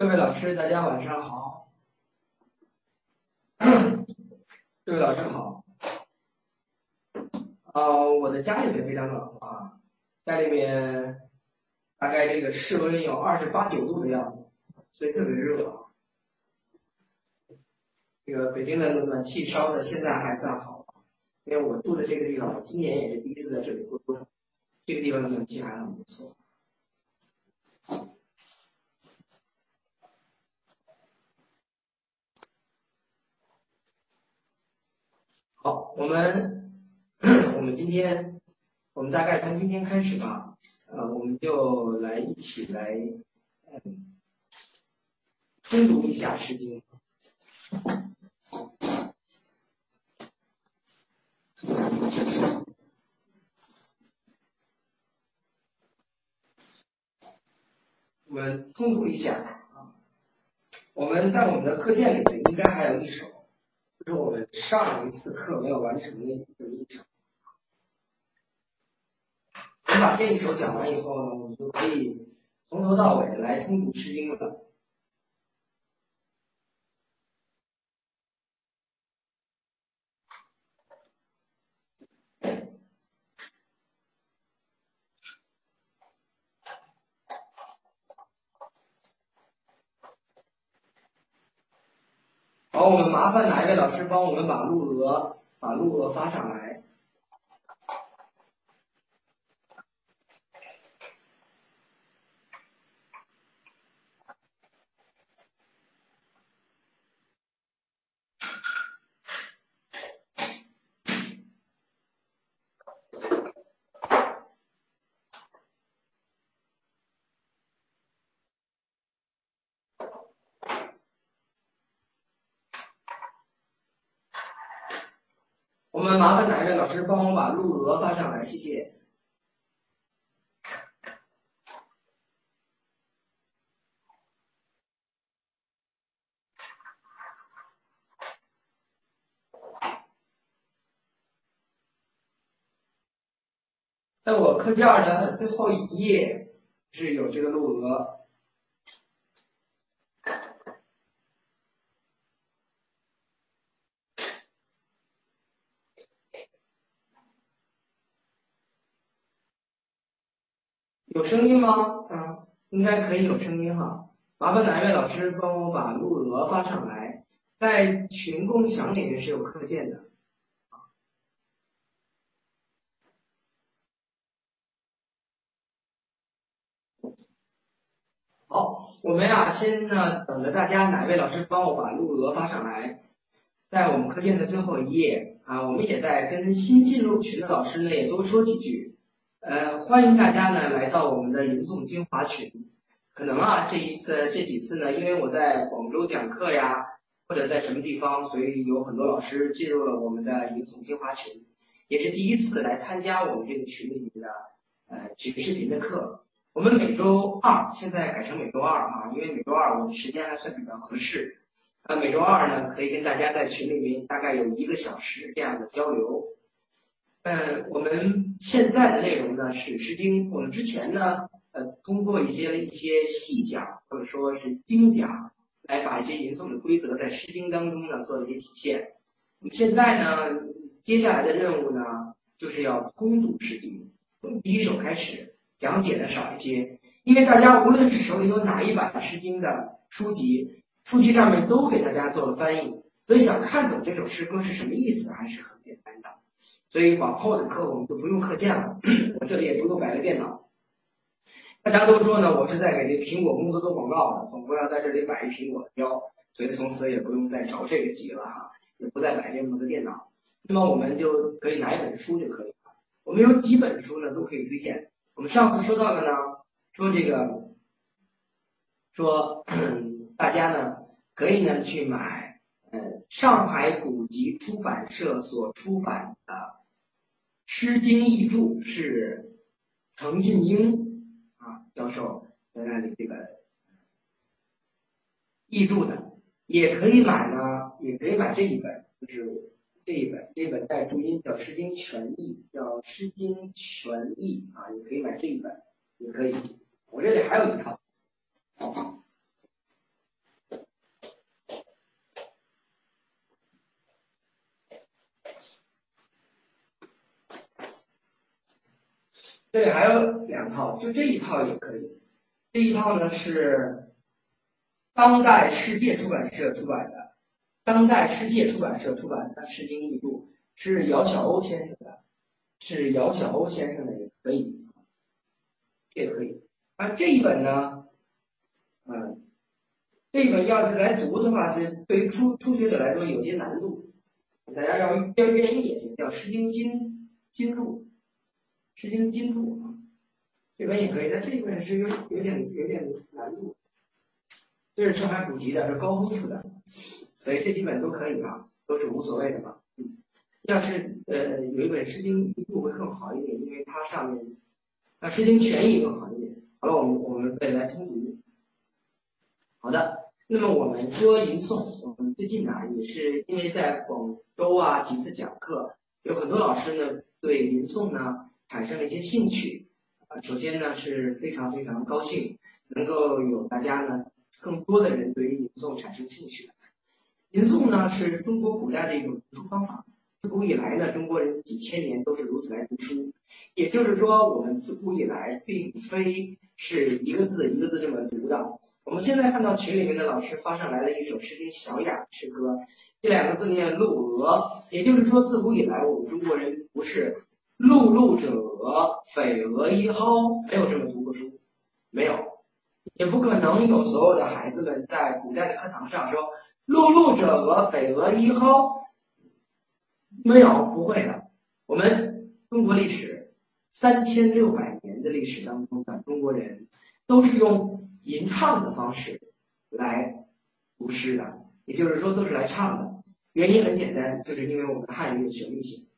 各位老师，大家晚上好。各位老师好。啊，我的家里面非常暖啊，家里面大概这个室温有二十八九度的样子，所以特别热。这个北京的暖气烧的现在还算好，因为我住的这个地方，今年也是第一次在这里过冬，这个地方的暖气还很不错。好，我们 我们今天，我们大概从今天开始吧，呃，我们就来一起来，嗯，通读一下《诗经》。我们通读一下啊，我们在我们的课件里面应该还有一首。是我们上一次课没有完成的一个一首。你把这一首讲完以后呢，我们就可以从头到尾来通读《诗经》了。我们麻烦哪一位老师帮我们把录额把录额发上来？我麻烦哪一位老师帮我把录额发上来，谢谢。在我课件的最后一页是有这个录额。有声音吗？嗯，应该可以有声音哈。麻烦哪位老师帮我把录额发上来，在群共享里面是有课件的。好，我们呀先呢等着大家哪位老师帮我把录额发上来，在我们课件的最后一页啊，我们也在跟新进入群的老师呢也多说几句。呃，欢迎大家呢来到我们的吟诵精华群。可能啊，这一次这几次呢，因为我在广州讲课呀，或者在什么地方，所以有很多老师进入了我们的吟诵精华群，也是第一次来参加我们这个群里面的呃这个视频的课。我们每周二，现在改成每周二啊，因为每周二我们时间还算比较合适。呃，每周二呢，可以跟大家在群里面大概有一个小时这样的交流。嗯，我们现在的内容呢是《诗经》。我们之前呢，呃，通过一些一些细讲或者说是精讲，来把一些吟诵的规则在《诗经》当中呢做一些体现。现在呢，接下来的任务呢，就是要通读《诗经》，从第一首开始，讲解的少一些，因为大家无论是手里有哪一版《诗经》的书籍，书籍上面都给大家做了翻译，所以想看懂这首诗歌是什么意思，还是很简单的。所以往后的课我们就不用课件了，我这里也不用摆个电脑。大家都说呢，我是在给这苹果公司做广告，总不要在这里摆一苹果的标，所以从此也不用再着这个急了哈，也不再摆这么多电脑。那么我们就可以拿一本书就可以了。我们有几本书呢，都可以推荐。我们上次说到的呢，说这个，说 大家呢可以呢去买，呃，上海古籍出版社所出版的。《诗经》译注是程俊英啊教授在那里这个译注的，也可以买呢，也可以买这一本，就是这一本，这一本带注音叫《诗经全译》，叫《诗经全译》啊，也可以买这一本，也可以。我这里还有一套，好这里还有两套，就这一套也可以。这一套呢是当代世界出版社出版的，当代世界出版社出版的《诗经译注》，是姚晓鸥先生的，是姚晓鸥先生的也可以，这可以。啊，这一本呢，嗯，这一本要是来读的话，这对于初初学者来说有些难度，大家要要愿意也行，叫《诗经经经注》。《诗经经注》啊，这本也可以，但这一本是有有点有点难度。这是上海古籍的，是高峰出的，所以这几本都可以啊，都是无所谓的嘛。嗯，要是呃有一本《诗经一注》会更好一点，因为它上面啊《诗经全译》更好一点。好了，我们我们再来通读。好的，那么我们说吟诵，我们最近呢也是因为在广州啊几次讲课，有很多老师呢对吟诵呢。产生了一些兴趣啊，首先呢是非常非常高兴，能够有大家呢更多的人对于吟诵产生兴趣。吟诵呢是中国古代的一种读书方法，自古以来呢中国人几千年都是如此来读书，也就是说我们自古以来并非是一个字一个字这么读的。我们现在看到群里面的老师发上来了一首《诗经·小雅》诗歌，这两个字念陆娥，也就是说自古以来我们中国人不是。碌碌者，匪蛾一蒿，没有这么读过书，没有，也不可能有所有的孩子们在古代的课堂上说碌碌者，匪蛾一蒿，没有，不会的。我们中国历史三千六百年的历史当中的中国人都是用吟唱的方式来读诗的，也就是说都是来唱的。原因很简单，就是因为我们的汉语有旋律性。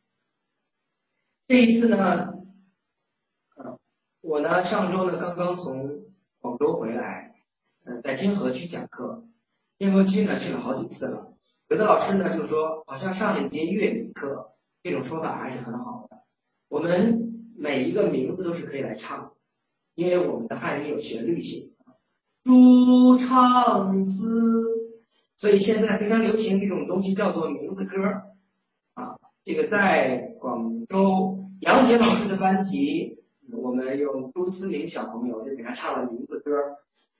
这一次呢，呃，我呢上周呢刚刚从广州回来，呃，在天河区讲课，天河区呢去了好几次了。有的老师呢就说，好像上一节粤语课，这种说法还是很好的。我们每一个名字都是可以来唱，因为我们的汉语有旋律性，朱唱词，所以现在非常流行一种东西叫做名字歌啊，这个在广州。杨杰老师的班级，我们有朱思明小朋友就给他唱了名字歌。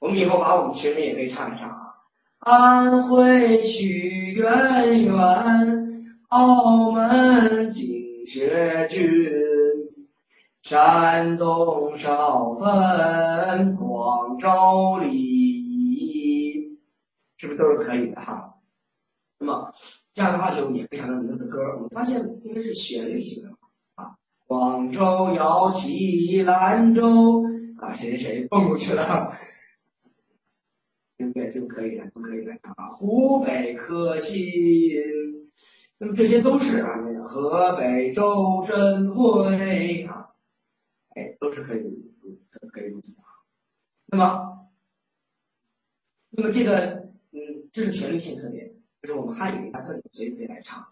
我们以后把我们群里也可以唱一唱啊。安徽曲渊源，澳门景学郡，山东少芬，广州礼仪，是不是都是可以的哈？那么这样的话就也非常的名字歌。我们发现应该是旋律性的啊。广州摇旗，兰州啊，谁谁谁蹦过去了，对不对？就可以了，都可以了啊。湖北可信，那么这些都是啊，河北周振辉啊，哎，都是可以，可以如此啊。那么，那么这个，嗯，这是旋律性特点，这是我们汉语一大特点，所以可以来唱《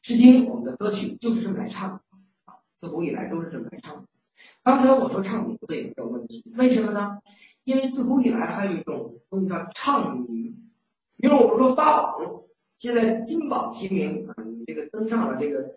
诗经》。我们的歌曲就是这么来唱。啊自古以来都是这么来唱。刚才我说唱名字也没有问题，为什么呢？因为自古以来还有一种东西叫唱名。比如我们说发榜，现在金榜题名啊，你这个登上了这个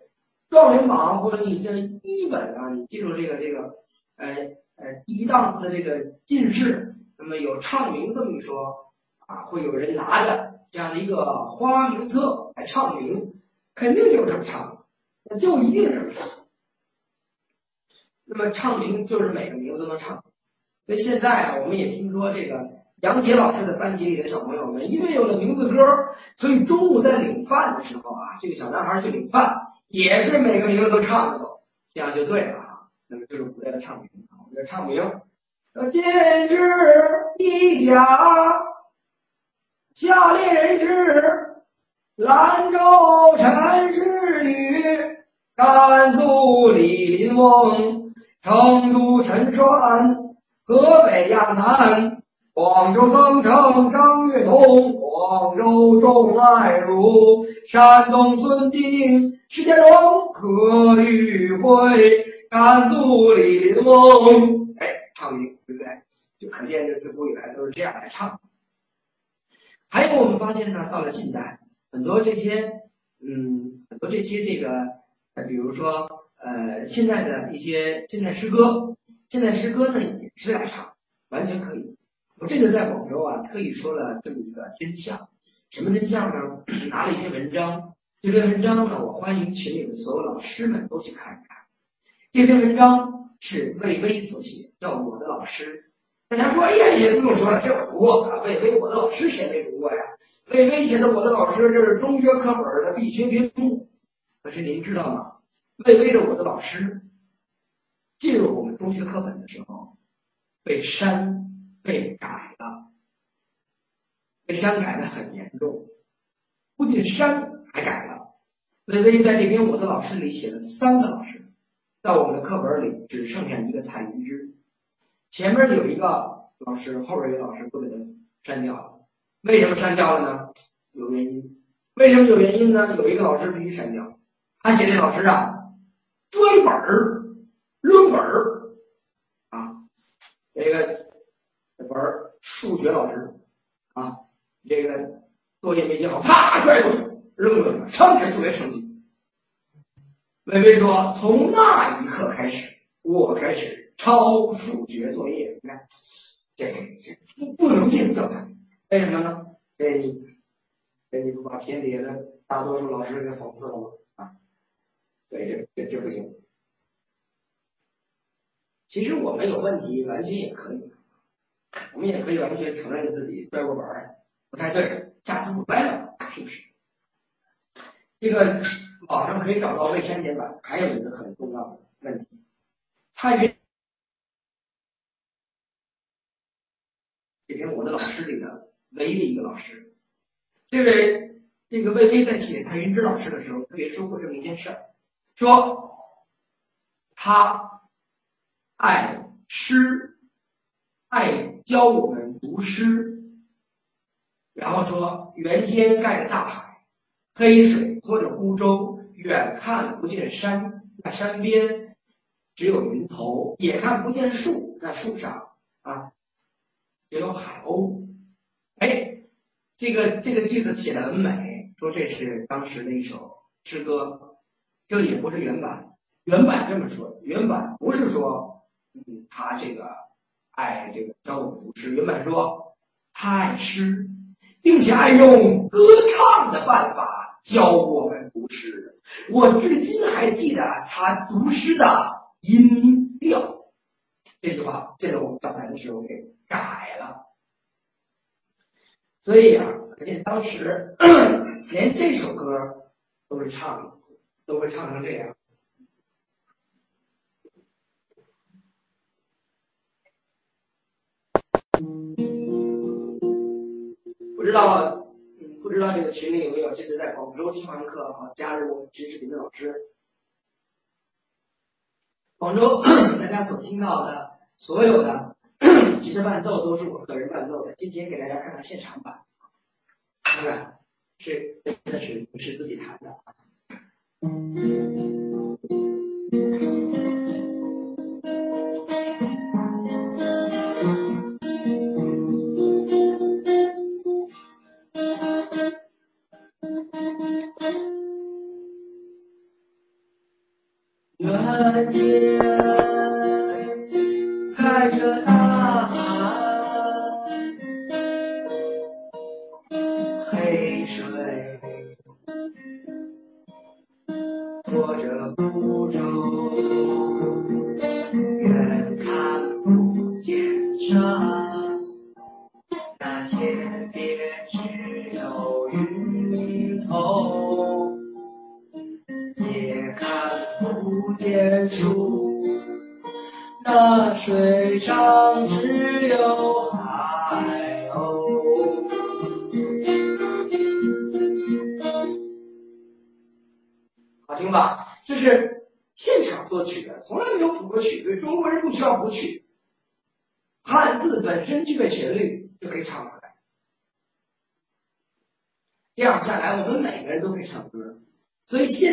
状元榜，或者你这一本啊，你记住这个这个，呃呃，第一档次的这个进士，那么有唱名这么一说啊，会有人拿着这样的一个花名册来唱名，肯定就是这么唱，那就一定是这么唱。那么唱名就是每个名字都能唱，所以现在啊，我们也听说这个杨杰老师的班级里的小朋友们，因为有了名字歌，所以中午在领饭的时候啊，这个小男孩去领饭也是每个名字都唱着走，这样就对了啊。那么就是古代的唱名啊，我们的唱名，今日一家，下列人士，兰州陈氏女，甘肃李林翁。成都陈栓，河北亚南，广州增城张月彤，广州钟爱如，山东孙敬，石家庄何玉辉，甘肃李林翁。哎，唱名对不对？就可见这自古以来都是这样来唱。还有我们发现呢，到了近代，很多这些，嗯，很多这些这个，比如说。呃，现在的一些现代诗歌现代诗歌呢也是来唱，完全可以。我这次在广州啊，特意说了这么一个真相，什么真相呢？拿了一篇文章，这篇文章呢，我欢迎群里的所有老师们都去看一看。这篇文章是魏巍所写，叫《我的老师》。大家说，哎呀，也不用说了，这我读过。魏巍，我的老师谁没读过呀？魏巍写的《我的老师》，这是中学课本的必学篇目。可是您知道吗？魏巍的《我的老师》进入我们中学课本的时候，被删、被改了，被删改的很严重。不仅删，还改了。魏巍在这篇《我的老师》里写了三个老师，在我们的课本里只剩下一个蔡云之。前面有一个老师，后边一个老师都给他删掉了。为什么删掉了呢？有原因。为什么有原因呢？有一个老师必须删掉。他写这老师啊，专本儿、论本儿啊，这个本儿数学老师啊，这个作业没写好，啪拽过去扔过去了，成你数学成绩。微微说：“从那一刻开始，我开始。”抄数学作业，你看，这这不不能进教材，为什么呢？这你这你不把天底下的大多数老师给讽刺了吗？啊，所以这这这不行。其实我们有问题，完全也可以，我们也可以完全承认自己拽过本儿，不太对，下次不拽了，打平时。这个网上可以找到未删减版，还有一个很重要的问题，蔡云。这篇我的老师里的唯一的一个老师，这位这个魏巍在写蔡云芝老师的时候，特别说过这么一件事儿，说他爱诗，爱教我们读诗，然后说原天盖着大海，黑水拖着孤舟，远看不见山，那山边只有云头，也看不见树，那树上啊。也有海鸥，哎，这个这个句子写的很美，说这是当时的一首诗歌，这也不是原版，原版这么说，原版不是说，嗯，他这个爱这个教我们读诗，原版说他爱诗，并且爱用歌唱的办法教我们读诗，我至今还记得他读诗的音调。这句话现在我们教材的时候给改了，所以啊，可见当时 连这首歌都会唱，都会唱成这样。不知道，不知道这个群里有没有这次在广州听完课啊，加入我们群视频的老师？广州 大家所听到的。所有的其实伴奏都是我个人伴奏的，今天给大家看看现场版，看看是真的是不是自己弹的。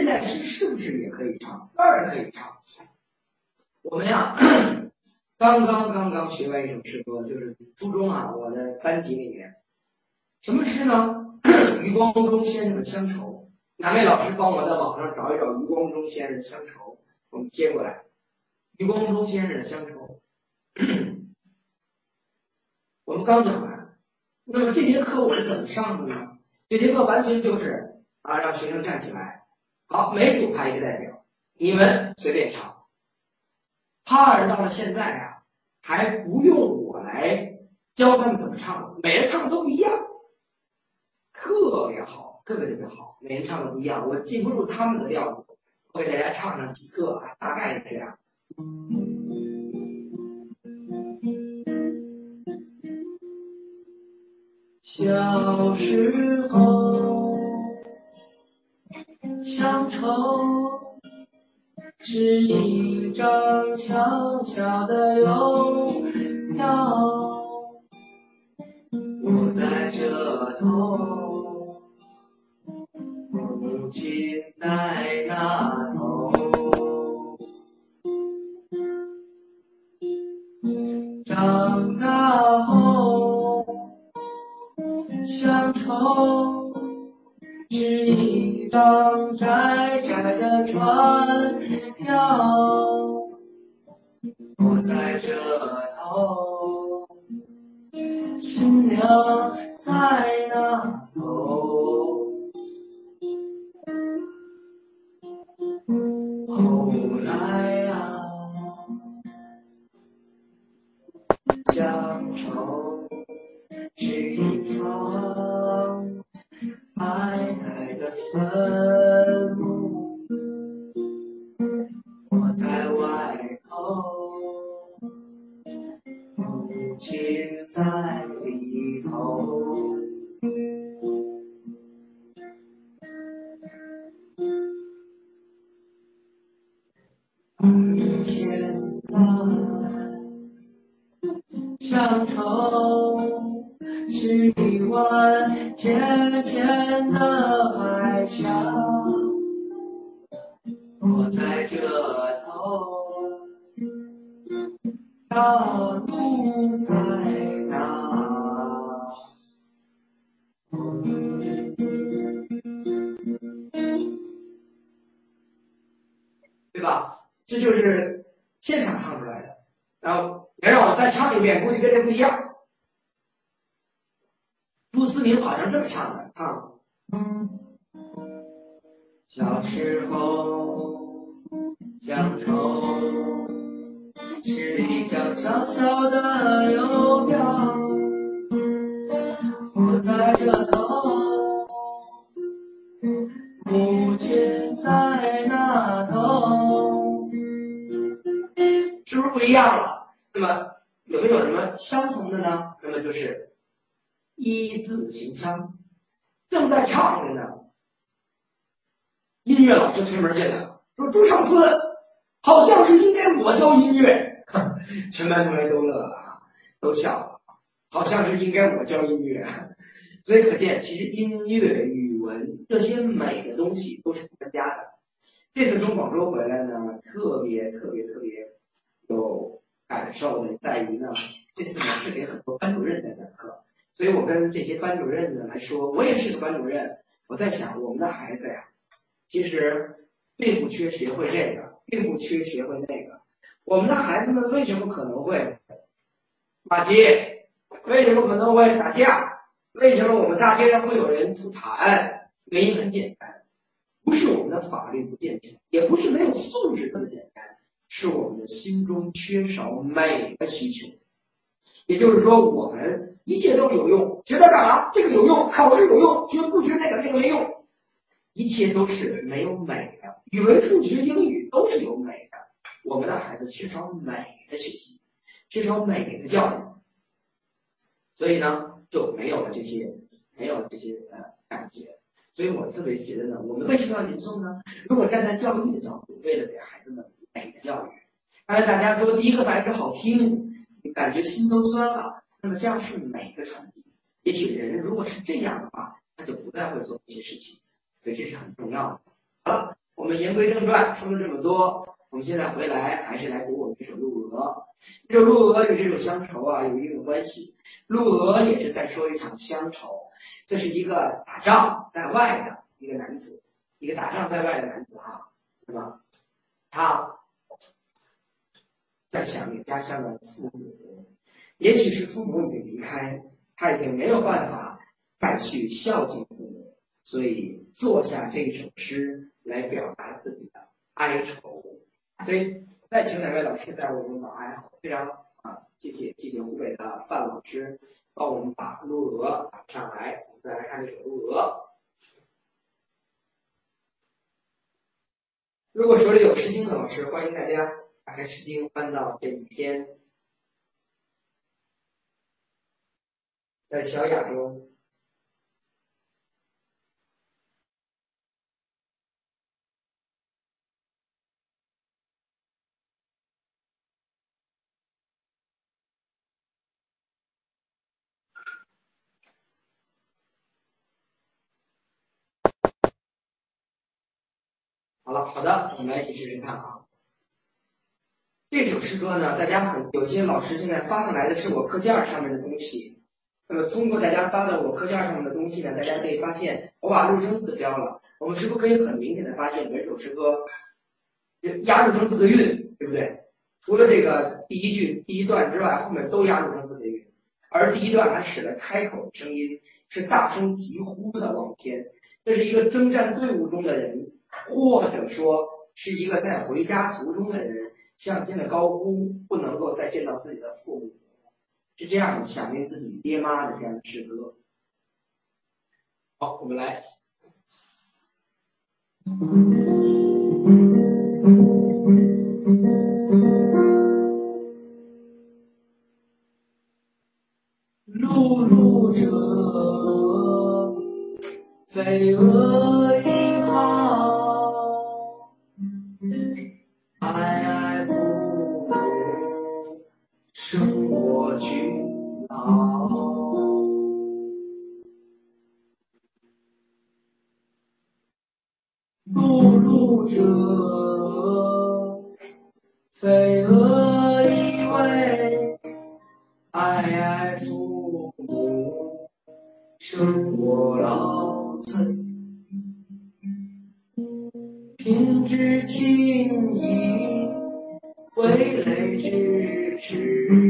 在是是不是也可以唱？当然可以唱。我们呀，刚 刚刚刚学完一首诗歌，就是初中啊，我的班级里面，什么诗呢？余光中先生的《乡愁》，哪位老师帮我在网上找一找余光中先生的《乡愁》，我们贴过来。余光中先生的《乡愁》，我们刚讲完，那么这节课我是怎么上的呢？这节课完全就是啊，让学生站起来，好，每组派一个代表，你们随便唱。帕尔到了现在啊，还不用我来教他们怎么唱，每人唱的都不一样，特别好，特别特别好，每人唱的不一样，我记不住他们的调子，我给大家唱上几个啊，大概是这样。小时候，乡愁是一张小小的邮票，我在这头，母亲在那头，长大后，乡愁是一张窄窄的船票，我在这头，新娘在那坟墓，我在外头，母亲在里头。而现在，乡愁是一湾浅浅的吧？这就是现场唱出来的。然后别让我再唱一遍，估计跟这不一样。朱思明好像这么唱的，啊，小时候，乡愁是一张小小的邮票，我在这头，一样了？那么有没有什么相同的呢？那么就是一字形腔，正在唱着呢。音乐老师推门进来了，说：“朱上司，好像是应该我教音乐。”全班同学都乐了啊，都笑了，好像是应该我教音乐。所以可见，其实音乐、语文这些美的东西都是专家的。这次从广州回来呢，特别特别特别有感受的在于呢，这次呢是给很多班主任在讲课，所以我跟这些班主任呢来说，我也是个班主任，我在想我们的孩子呀，其实并不缺学会这个，并不缺学会那个。我们的孩子们为什么可能会骂街？为什么可能会打架？为什么我们大街上会有人吐痰？原因很简单，不是我们的法律不健全，也不是没有素质这么简单，是我们的心中缺少美的需求。也就是说，我们一切都有用，学它干嘛？这个有用，考试有用，学不学那个那个没用，一切都是没有美的。语文、数学、英语都是有美的，我们的孩子缺少美的学习，缺少美的教育，所以呢。就没有了这些，没有了这些呃感觉，所以我特别觉得呢，我们为什么要吟诵呢？如果站在教育的角度，为了给孩子们美的教育，刚才大家说第一个白字好听，感觉心都酸了，那么这样是美的传递。也许人如果是这样的话，他就不再会做这些事情，所以这是很重要的。好了，我们言归正传，说了这么多，我们现在回来还是来读我们这首《陆娥》。这首《陆娥》与这首《乡愁》啊有一定的关系。陆娥也是在说一场乡愁，这是一个打仗在外的一个男子，一个打仗在外的男子哈，那么他在想念家乡的父母。也许是父母已经离开，他已经没有办法再去孝敬父母，所以做下这首诗来表达自己的哀愁。所以再请两位老师在我们往哀嚎，非常啊，谢谢谢谢湖北的范老师帮我们把《陆娥》打上来。我们再来看这首《陆娥》。如果手里有《诗经》的老师，欢迎大家打开《诗经》，翻到这一篇，在小雅中。好了，好的，我们来一起试试看啊。这首诗歌呢，大家很有些老师现在发上来的是我课件上面的东西。那么通过大家发的我课件上面的东西呢，大家可以发现我把入声字标了。我们是不是可以很明显的发现，每首诗歌押入声字的韵，对不对？除了这个第一句第一段之外，后面都押入声字的韵，而第一段还使得开口的声音是大声疾呼的往天。这是一个征战队伍中的人。或者说是一个在回家途中的人向天的高呼，不能够再见到自己的父母，是这样想念自己爹妈的这样的诗歌。好，我们来。碌碌者，飞蛾一行。哀哀父母，生我劬劳，露露者，飞蛾依偎，爱爱祖国，生我劳瘁，贫之轻盈，为泪之。tree.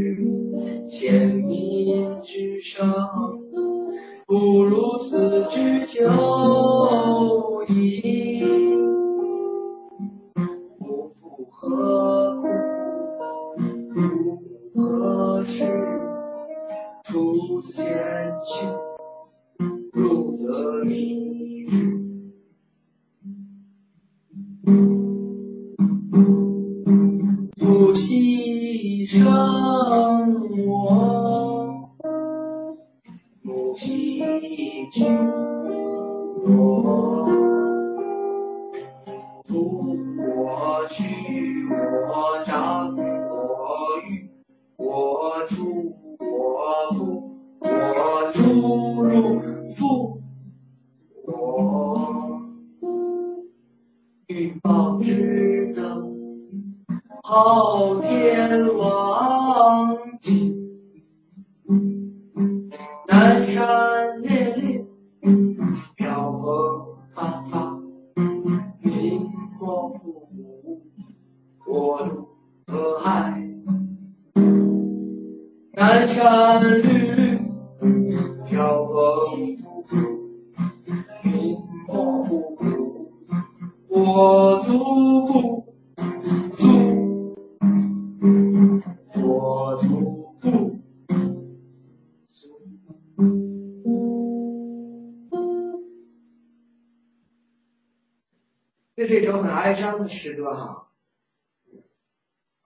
这首很哀伤的诗歌哈，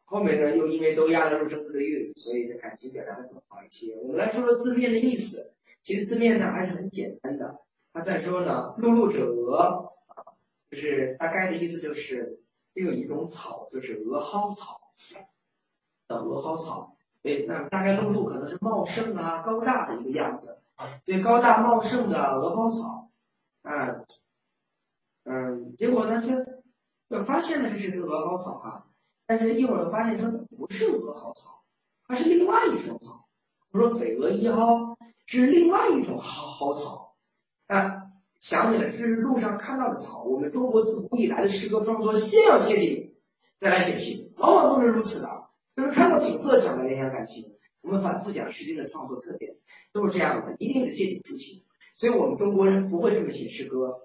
后面呢又因为都押了入声字的韵，所以这感情表达的更好一些。我们来说说字面的意思，其实字面呢还是很简单的。他在说呢，碌碌者鹅。就是大概的意思就是，有一种草，就是鹅蒿草叫鹅蒿草，对，那大概露露可能是茂盛啊、高大的一个样子，所以高大茂盛的鹅蒿草，啊，嗯，结果呢，就就发现了这是个鹅蒿草哈，但是一会儿发现说不是鹅蒿草，它是另外一种草，我说飞蛾一蒿是另外一种蒿蒿草，啊。想起来，这是路上看到的草。我们中国自古以来的诗歌创作，先要写景，再来写情，往往都是如此的。就是看到景色想到联想感情。我们反复讲诗经的创作特点都是这样的，一定是借景抒情。所以我们中国人不会这么写诗歌。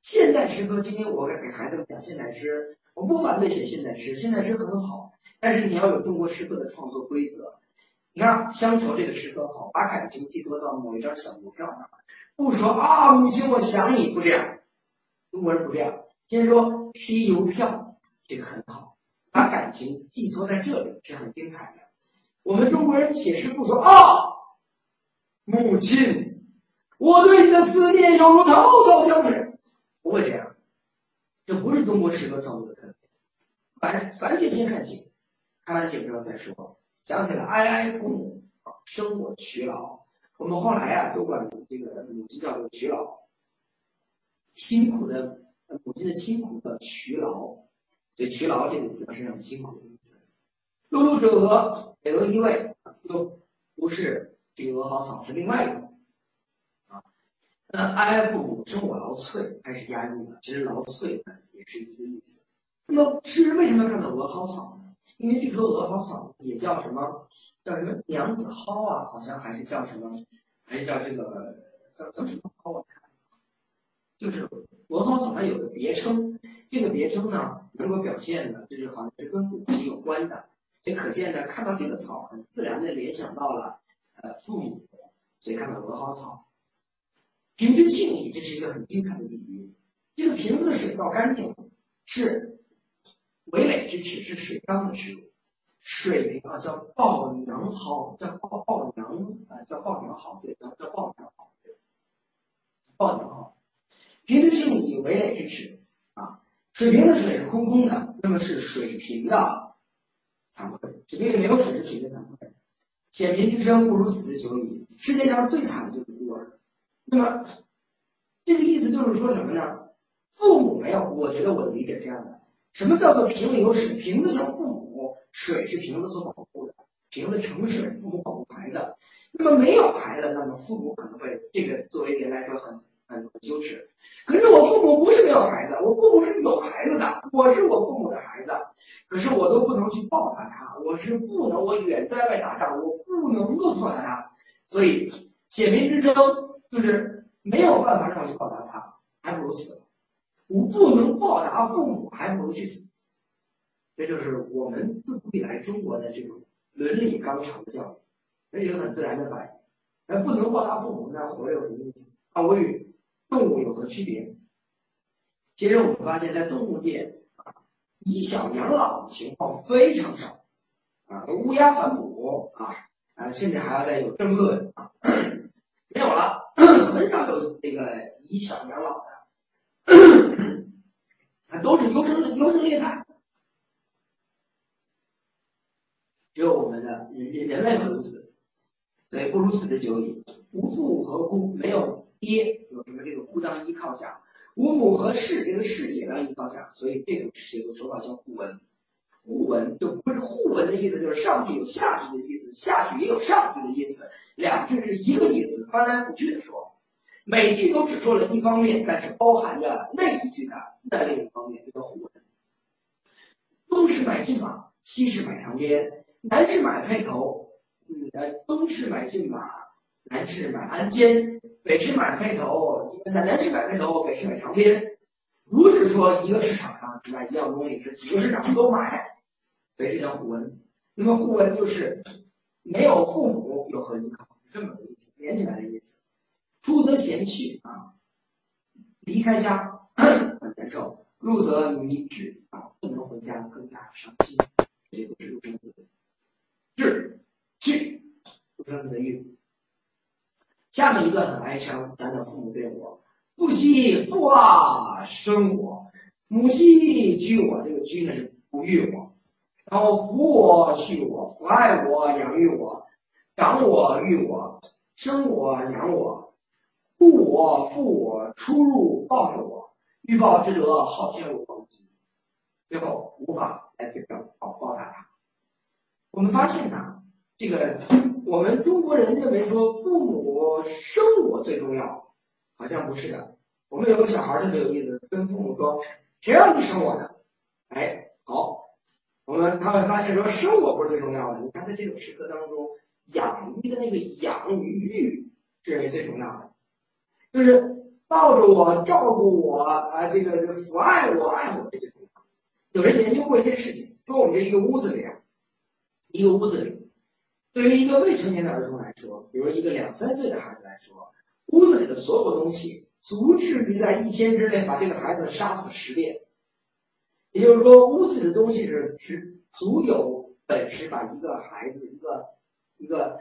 现代诗歌，今天我给孩子们讲现代诗，我不反对写现代诗，现代诗很好，但是你要有中国诗歌的创作规则。你看《乡愁》这个诗歌好，把感情寄托到某一张小邮票上，不说啊，母亲我想你，不这样，中国人不这样。先说贴邮票，这个很好，把感情寄托在这里是很精彩的。我们中国人写诗不说啊，母亲，我对你的思念犹如滔滔江水。不会这样，这不是中国诗歌创作的特点。凡凡是先看景，看完景之后再说。想起来哀哀父母，生我娶老。我们后来啊，都管这个母亲叫做娶老，辛苦的母亲的辛苦的娶老。这娶老这个表示很辛苦的意思。碌碌者鹅，给鹅一位，又不是这个鹅好草，是另外一个。那哀哀父母，生我劳瘁，开始押韵了。其实劳瘁呢也是一个意思。那么诗人为什么要看到鹅蒿草呢？因为据说鹅蒿草也叫什么？叫什么娘子蒿啊？好像还是叫什么？还是叫这个叫叫什么蒿啊？就是鹅蒿草它有个别称，这个别称呢能够表现的，就是好像是跟母亲有关的。这可见呢，看到这个草，很自然的联想到了呃父母，所以看到鹅蒿草。平之静矣，这是一个很精彩的比喻。这个瓶子的水倒干净，是围垒之耻，是水缸的耻辱。水啊，叫抱娘好，叫抱抱娘啊，叫抱娘好，对，叫叫抱娘好，对抱娘好。平之静矣，围垒之耻啊。水瓶的水是空空的，那么是水瓶的惭愧。水瓶里没有水是水的惭愧。显贫之身，不如死之久矣。世界上最惨的就是。那么，这个意思就是说什么呢？父母没有，我觉得我的理解这样的：什么叫做瓶里有水？瓶子像父母，水是瓶子所保护的，瓶子盛水，父母保护孩子。那么没有孩子，那么父母可能会这个作为人来说很很羞耻。可是我父母不是没有孩子，我父母是有孩子的，我是我父母的孩子，可是我都不能去报答他，我是不能，我远在外打仗，我不能够报答他，所以血民之争。就是没有办法让我去报答他，还不如死。我不能报答父母，还不如去死。这就是我们自古以来中国的这种伦理纲常的教育，这是很自然的反应。那不能报答父母，那活有什么意思？啊，我与动物有何区别？其实我们发现，在动物界啊，以小养老的情况非常少啊，乌鸦反哺啊啊，甚至还要再有争论啊，没有了。很少有这个以小养老的，都是优胜优胜劣汰。只有我们的人人类如此，所以不如死之久矣。无父何哭？没有爹，有什么这个孤当依靠下？无母何事？这个事也当依靠下。所以这种这种说法叫互文。互文就不是互文的意思，就是上句有下句的意思，下句也有上句的意思。两句是一个意思，翻来覆去的说，每句都只说了一方面，但是包含着那一句的那另一方面，这叫互文。东市买骏马，西市买长鞭，南市买辔头，嗯，东市买骏马，南市买鞍鞯，北市买辔头，南南市买辔头，北市买长鞭。不是说一个市场上只买一样东西，是几个市场都买，所以这叫互文。那么互文就是没有父母。有何依靠？这么个意思，连起来的意思。出则贤去啊，离开家很难受；入则迷止啊，不能回家更加伤心。这都是入生子。至去入生子的韵。下面一段很哀伤，讲讲父母对我：父兮父啊，生我；母兮居我。这个居呢是哺育我，然后抚我恤我，抚爱我养育我。长我育我，生我养我，故我负我，出入报着我，欲报之德，好先我忘记，最后无法来这个报报答他。我们发现呢，这个我们中国人认为说父母生我最重要，好像不是的。我们有个小孩特别有意思，跟父母说：“谁让你生我的？”哎，好，我们他会发现说，生我不是最重要的。你看，在这种时刻当中，养育的那个养与育是最重要的，就是抱着我、照顾我啊，这个抚爱我、爱我这些重要。有人研究过一件事情，说我们这一个屋子里啊，一个屋子里，对于一个未成年的儿童来说，比如一个两三岁的孩子来说，屋子里的所有东西。足至于在一天之内把这个孩子杀死十遍，也就是说，屋子里的东西是是足有本事把一个孩子一个一个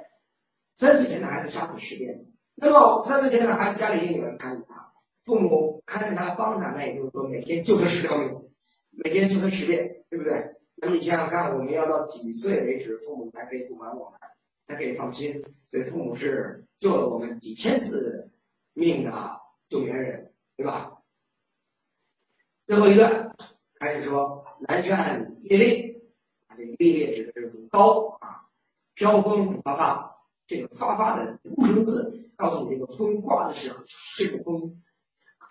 三岁前的孩子杀死十遍。那么三岁前的孩子家里也有人看着他，父母看着他帮他，那也就是说每天救他十条命，每天救他十遍，对不对？那你想想看，我们要到几岁为止，父母才可以不管我们，才可以放心？所以父母是救了我们几千次命的。救援人，对吧？最后一段开始说南山烈烈，啊，这个烈烈指的是很高啊，飘风发发，这个发发的五声字告诉你这个风刮的是这个风，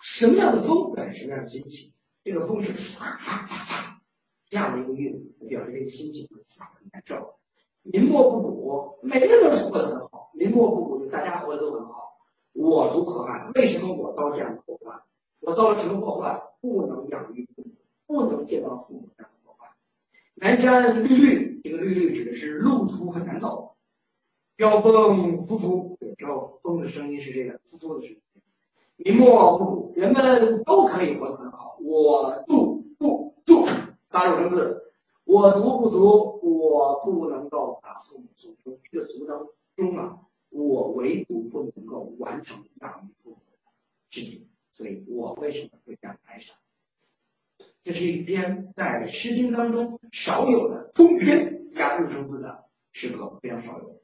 什么样的风表示什么样的心情？这个风是唰唰唰唰这样的一个韵，表示这个心情很难受。民莫不古，每个人都活得很好，民莫不古，就大家活得都很好。我独可汗，为什么我遭这样的祸患？我遭了什么祸患？不能养育父母，不能见到父母这样的祸患。南山绿绿，这个绿绿指的是路途很难走。飙风呼呼，飙风的声音是这个呼呼的声音。民莫不，人们都可以活得很好。我独不度，三六生字，我独不足，我不能够把父母送出这个族当中啊。我唯独不能够完成养育父母的事情，所以我为什么会这样哀伤？这是一篇在《诗经》当中少有的通篇押入生字的诗歌，非常少有。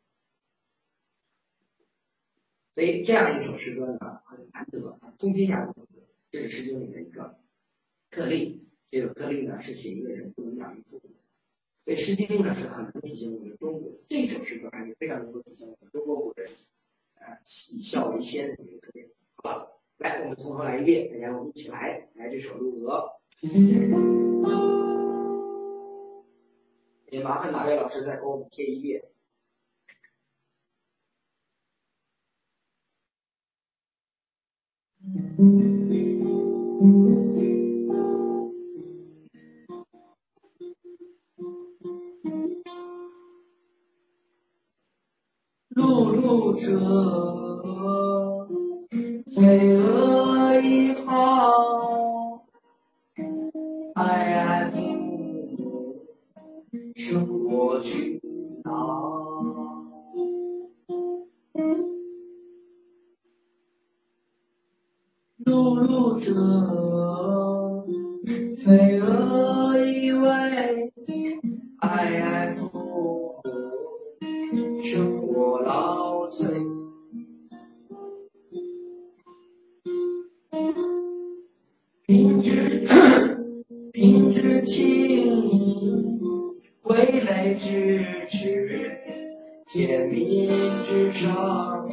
所以这样一首诗歌呢，很难得，通篇押入生字，这是《诗经》里的一个特例。这个特例呢，是写一个人不能养育父母。所以《诗经》呢是很能体现我们中国这首诗歌，还是非常能够体现我们中国古人呃以孝为先的一个特点。好了，来，我们从头来一遍，大家我们一起来来这首《鹿鹅》。也麻烦哪位老师再给我们贴一遍。碌碌者，飞者，飞蛾依偎，哀哀父母，生。我老岁，平之平之轻易，为累之耻，见民之伤，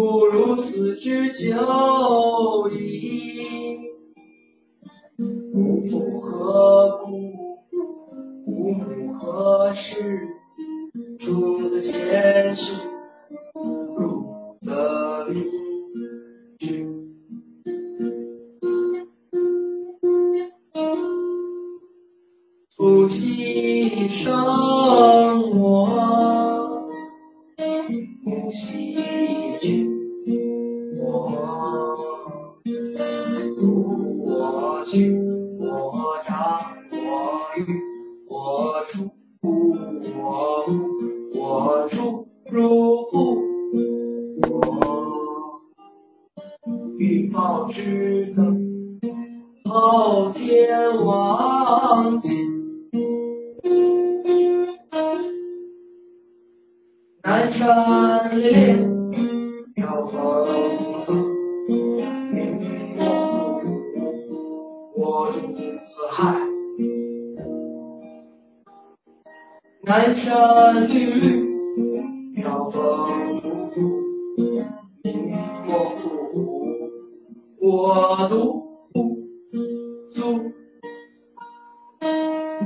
不如死之久矣。无父何故？无母何事？出自现实，入则理之。夫妻生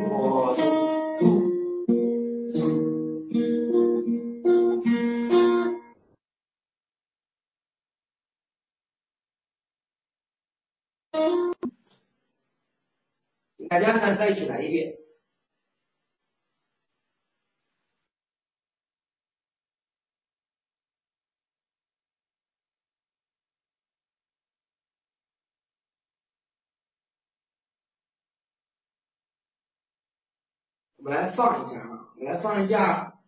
我大家呢，再一起来一遍。我来放一下啊，我来放一下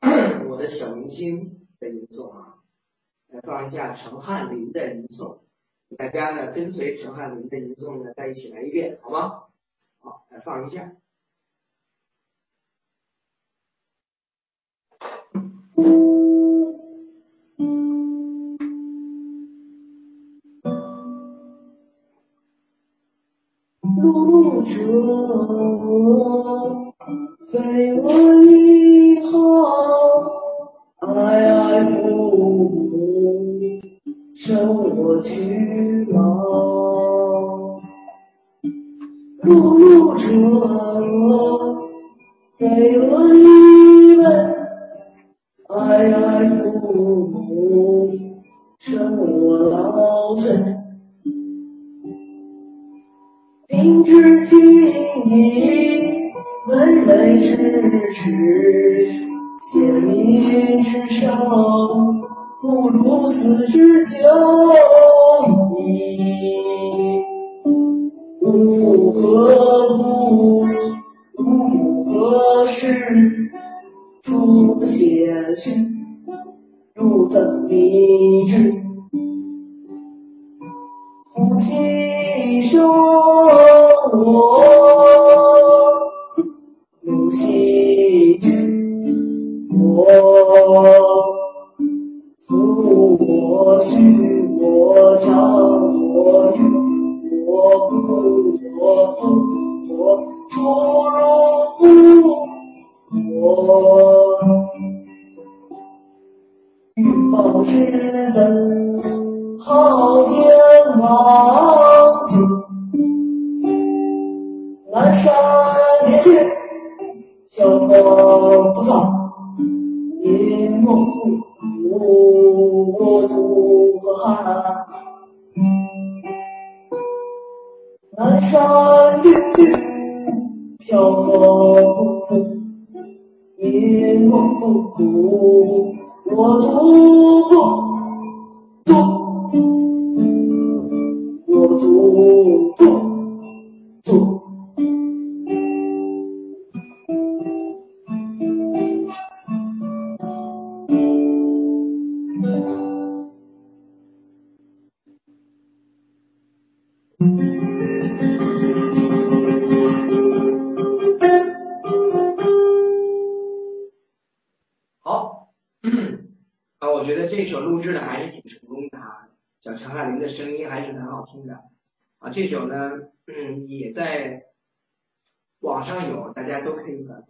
我的小明星的吟诵啊，来放一下陈汉林的吟诵，大家呢跟随陈汉林的吟诵呢再一起来一遍，好吗？好，来放一下。路者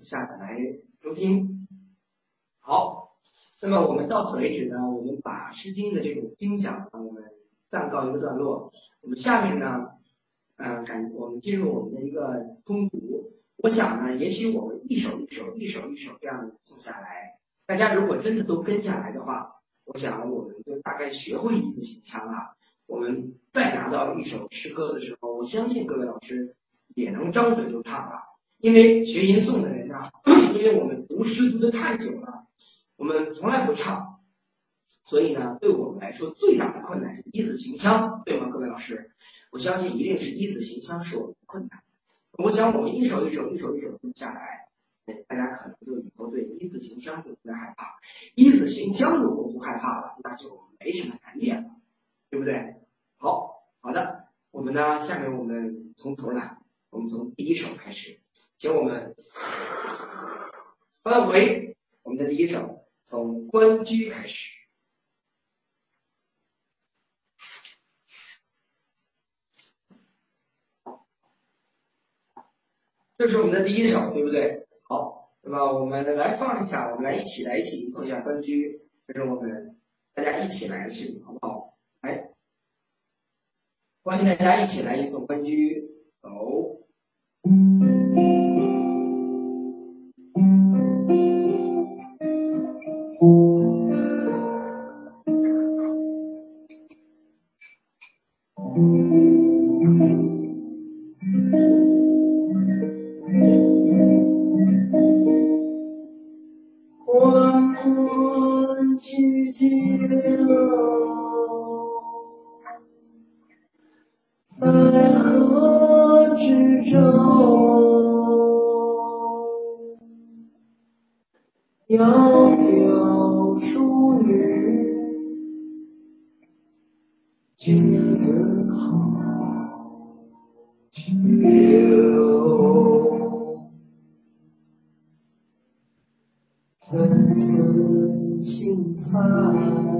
下载来收听。好，那么我们到此为止呢，我们把《诗经》的这种精讲呢，我们暂告一个段落。我们下面呢，呃，感我们进入我们的一个通读。我想呢，也许我们一首一首、一首一首这样诵下来。大家如果真的都跟下来的话，我想我们就大概学会一字行腔了。我们再拿到一首诗歌的时候，我相信各位老师也能张嘴就唱了。因为学吟诵的人呢，因为我们读诗读的太久了，我们从来不唱，所以呢，对我们来说最大的困难是一字行腔，对吗？各位老师，我相信一定是一字行腔是我们的困难。我想我们一首一首、一首一首读下来。大家可能就以后对一字行腔就不再害怕。一字行腔如果不害怕了，那就没什么难念了，对不对？好，好的，我们呢，下面我们从头来，我们从第一首开始，请我们翻回我们的第一首，从《关雎》开始。这是我们的第一首，对不对？好，那么我们来放一下，我们来一起来一起奏一下《关雎》，这是我们大家一起来的事情，好不好？来，欢迎大家一起来一奏《关雎》，走。荇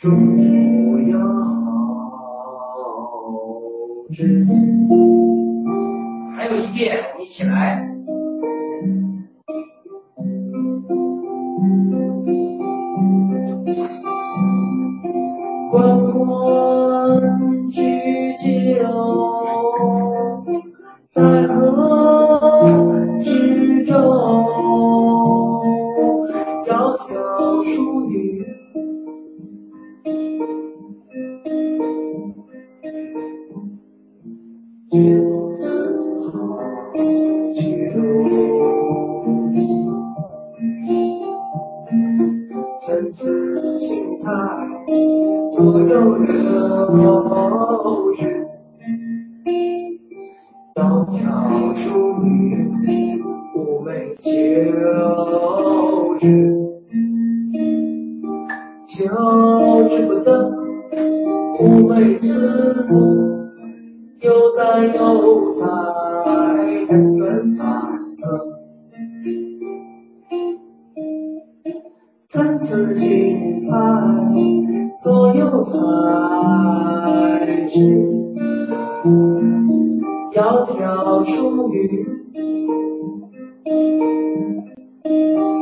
终不要之。还有一遍，我们一起来。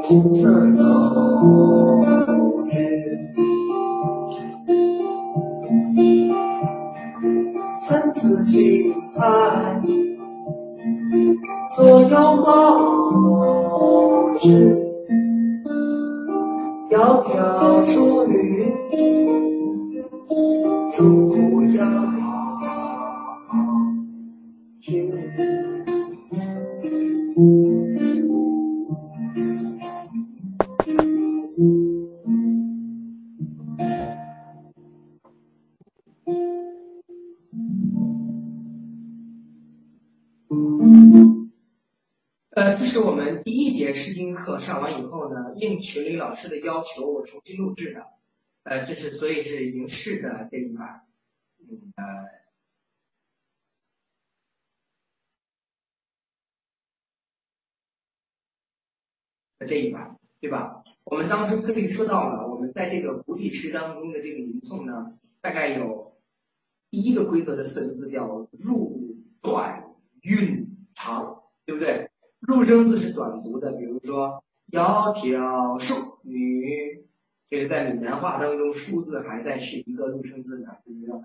琴瑟友之。参差荇菜，所有报之。窈窕淑群里老师的要求，我重新录制的。呃，这是所以是影视的这一版，嗯呃，这一版对吧？我们当时特地说到了，我们在这个古体诗当中的这个吟诵呢，大概有第一个规则的四个字叫入短韵长，对不对？入声字是短读的，比如说窈窕淑女，这个在闽南话当中，淑字还在是一个入声字呢，对不对？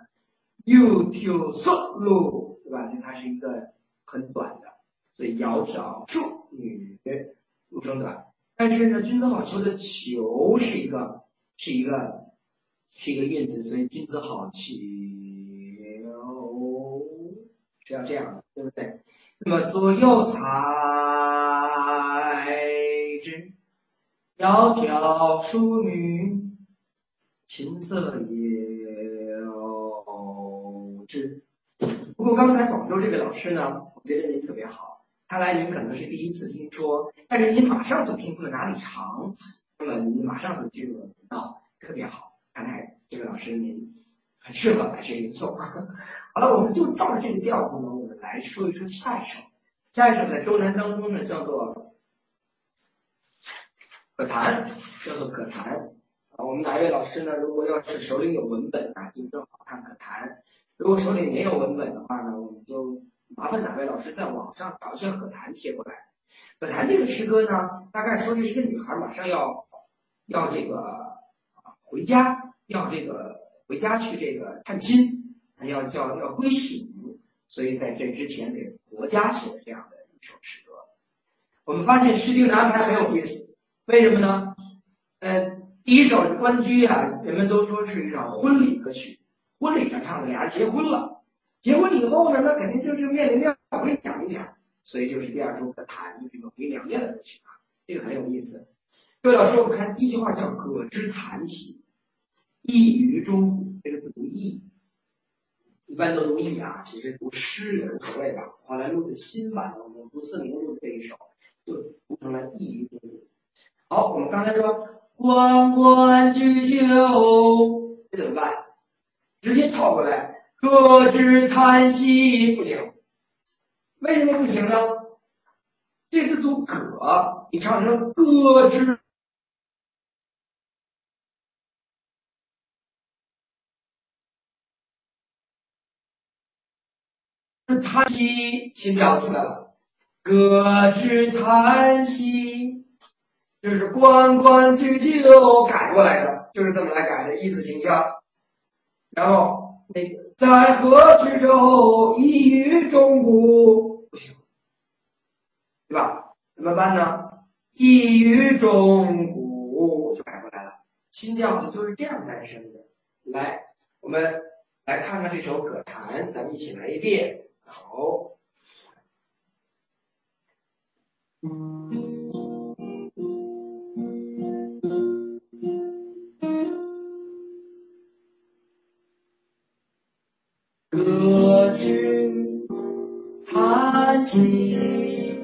又挑素路，对吧？所以它是一个很短的，所以窈窕淑女入声短。但是呢，君子好逑的逑是一个是一个是一个韵字，所以君子好逑是要这样的，对不对？那么左右采窈窕淑女，琴瑟友之。不过刚才广州这个老师呢，我觉得您特别好，看来您可能是第一次听说，但是您马上就听出了哪里长，那么您马上就进入了频道，特别好。看来这个老师您很适合来这一奏。好了，我们就照着这个调子呢，我们来说一说下一首。下一首在周南当中呢，叫做可谈，叫做可谈。啊，我们哪位老师呢？如果要是手里有文本啊，就正好看可谈；如果手里没有文本的话呢，我们就。麻烦哪位老师在网上找一下可谈贴过来。可谈这个诗歌呢，大概说是一个女孩马上要要这个回家，要这个回家去这个探亲，要叫要归省，所以在这之前给国家写的这样的一首诗歌。我们发现诗经的安排很有意思，为什么呢？呃，第一首《关雎》啊，人们都说是一首婚礼歌曲，婚礼上唱的，俩人结婚了。结婚以后呢，那肯定就是面临着要回娘家，所以就是第二首可谈，这个回娘家的歌曲啊，这个很有意思。各位老师，我们看第一句话叫“葛之谈兮，异于中乎”，这个字读“异”，一般都读“异”啊，其实读诗也无所谓吧。后来录的新版，我们读四零录这一首，就读成了“异于中乎”。好，我们刚才说“关关雎鸠”，这怎么办？直接套过来。咯吱叹息不行，为什么不行呢？这次读葛，你唱成歌之叹息，心跳出来了。咯吱叹息，就是关关雎鸠改过来的，就是这么来改的，一字形腔。然后那个。在河之洲，一于钟鼓，不行，对吧？怎么办呢？一于钟鼓就改过来了。新调子就是这样诞生的。来，我们来看看这首《可弹》，咱们一起来一遍，好，嗯叹兮，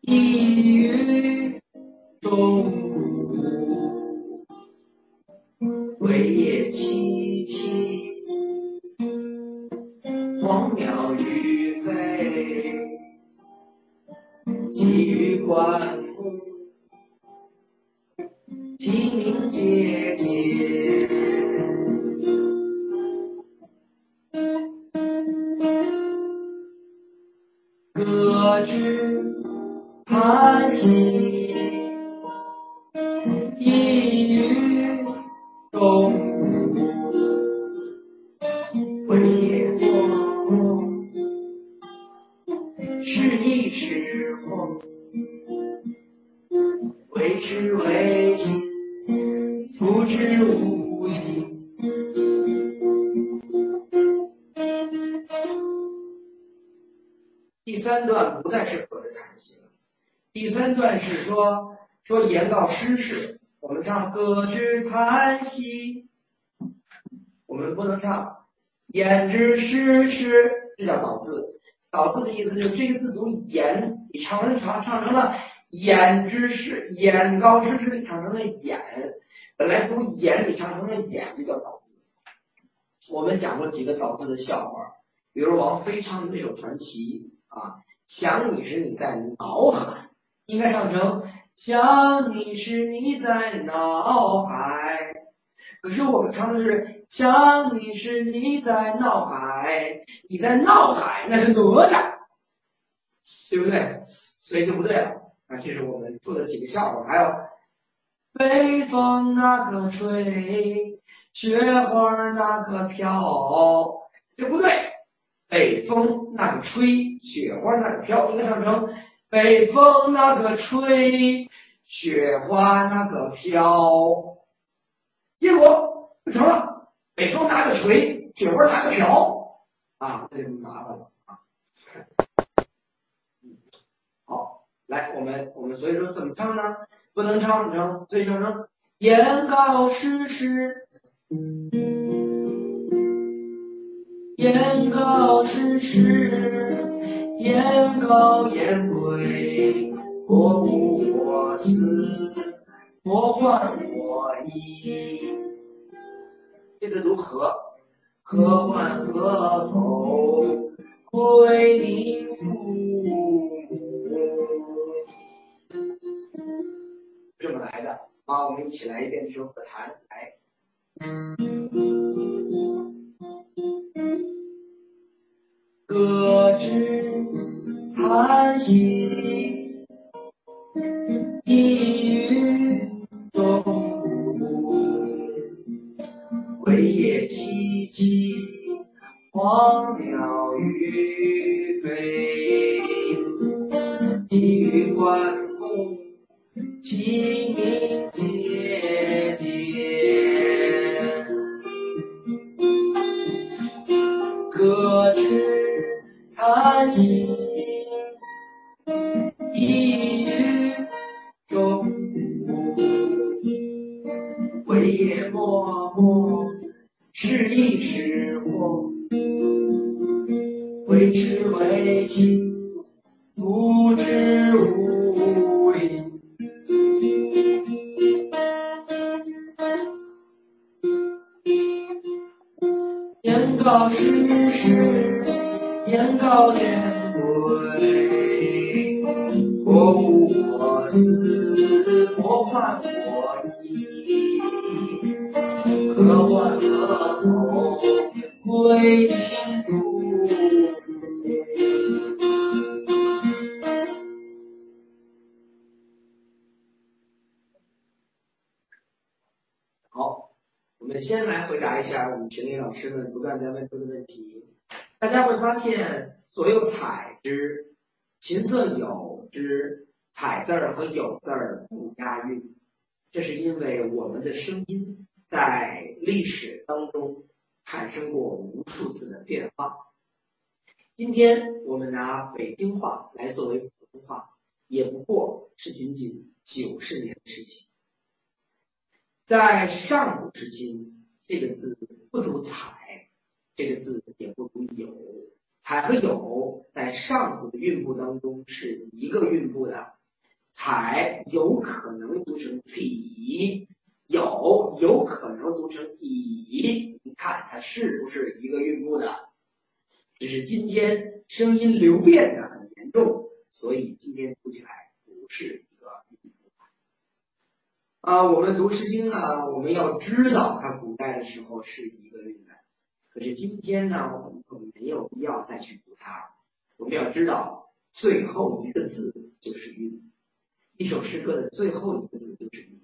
异于钟鼓。维也凄凄，黄鸟欲飞。寄予关公，鸡鸣喈说说言告诗事。我们唱歌之叹息，我们不能唱言之诗事，这叫倒字。倒字的意思就是这个字读言，你唱成唱唱成了言之诗，言告诗事，你唱成了言。本来读言，你唱成了言，这叫倒字。我们讲过几个倒字的笑话，比如王菲唱的那首传奇。啊，想你时你在脑海，应该唱成想你时你在脑海。可是我们唱的是想你时你在脑海，你在脑海那是哪吒，对不对？所以就不对了。啊，这是我们做的几个笑话。还有北风那个吹，雪花那个飘，这不对。北风那个吹，雪花那个飘，应该唱成北风那个吹，雪花那个飘。结果不成了，北风那个吹，雪花那个飘，啊，这就麻烦了啊。好，来，我们我们所以说怎么唱呢？不能唱成，所以唱成言告诗事。言告诗事，言高言贵，过不我思，莫患我意。这字如何？何患何否？归宁父母。这么来的。好，我们一起来一遍这首歌坛，来。歌之叹息，一语中，归夜凄凄，黄鸟欲飞，地狱关公，清明节节，歌叹息，一语中，为也默默，是一是我，为痴为情，不知少年归，我无我思，莫患我意。何患何否？归宁土。好，我们先来回答一下我们群里老师们不断在问出的问题。大家会发现，左右采之、琴瑟友之，采字儿和友字儿不押韵，这是因为我们的声音在历史当中产生过无数次的变化。今天我们拿北京话来作为普通话，也不过是仅仅九十年的事情。在上古至今，这个字不读采，这个字也不读有。采和有在上古的韵部当中是一个韵部的，采有可能读成体，有有可能读成乙。你看它是不是一个韵部的？只是今天声音流变的很严重，所以今天读起来不是一个韵部的。啊，我们读《诗经》呢，我们要知道它古代的时候是一个韵的，可是今天呢，我们没有必要再去读它。我们要知道，最后一个字就是韵，一首诗歌的最后一个字就是韵。